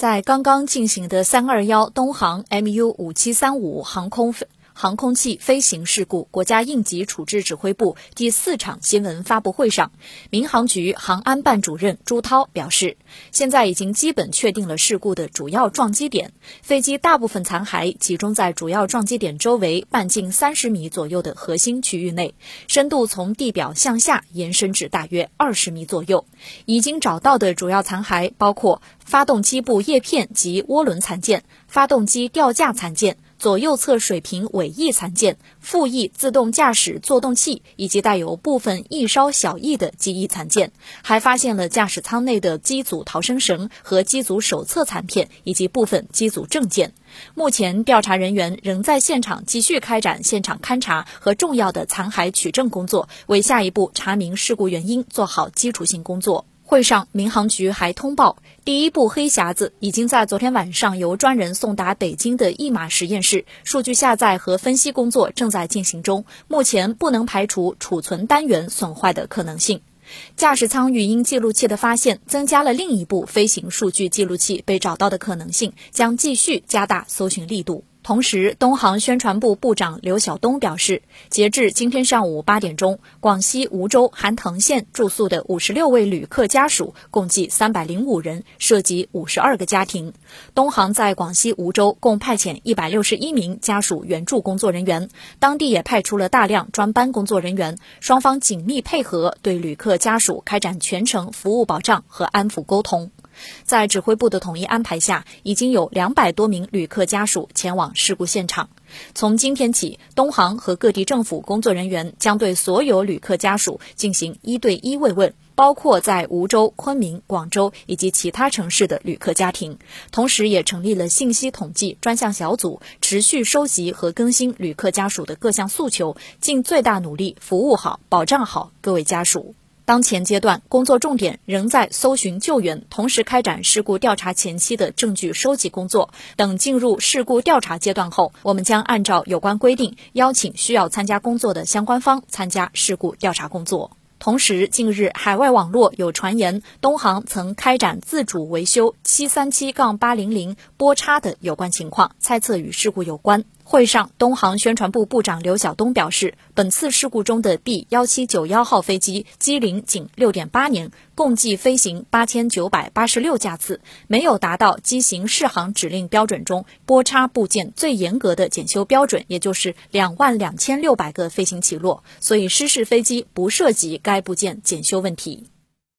在刚刚进行的三二幺东航 MU 五七三五航空飞。航空器飞行事故国家应急处置指挥部第四场新闻发布会上，民航局航安办主任朱涛表示，现在已经基本确定了事故的主要撞击点，飞机大部分残骸集中在主要撞击点周围半径三十米左右的核心区域内，深度从地表向下延伸至大约二十米左右。已经找到的主要残骸包括发动机部叶片及涡轮残件、发动机吊架残件。左右侧水平尾翼残件、副翼自动驾驶作动器以及带有部分翼梢小翼的机翼残件，还发现了驾驶舱内的机组逃生绳和机组手册残片以及部分机组证件。目前，调查人员仍在现场继续开展现场勘查和重要的残骸取证工作，为下一步查明事故原因做好基础性工作。会上，民航局还通报，第一部黑匣子已经在昨天晚上由专人送达北京的译码实验室，数据下载和分析工作正在进行中，目前不能排除储存单元损坏的可能性。驾驶舱语音记录器的发现，增加了另一部飞行数据记录器被找到的可能性，将继续加大搜寻力度。同时，东航宣传部部长刘晓东表示，截至今天上午八点钟，广西梧州韩藤县住宿的五十六位旅客家属共计三百零五人，涉及五十二个家庭。东航在广西梧州共派遣一百六十一名家属援助工作人员，当地也派出了大量专班工作人员，双方紧密配合，对旅客家属开展全程服务保障和安抚沟通。在指挥部的统一安排下，已经有两百多名旅客家属前往事故现场。从今天起，东航和各地政府工作人员将对所有旅客家属进行一对一慰问，包括在梧州、昆明、广州以及其他城市的旅客家庭。同时，也成立了信息统计专项小组，持续收集和更新旅客家属的各项诉求，尽最大努力服务好、保障好各位家属。当前阶段工作重点仍在搜寻救援，同时开展事故调查前期的证据收集工作。等进入事故调查阶段后，我们将按照有关规定，邀请需要参加工作的相关方参加事故调查工作。同时，近日海外网络有传言，东航曾开展自主维修七三七杠八零零波叉的有关情况，猜测与事故有关。会上，东航宣传部部长刘晓东表示，本次事故中的 B 幺七九幺号飞机机龄仅六点八年，共计飞行八千九百八十六架次，没有达到机型适航指令标准中波叉部件最严格的检修标准，也就是两万两千六百个飞行起落，所以失事飞机不涉及该部件检修问题。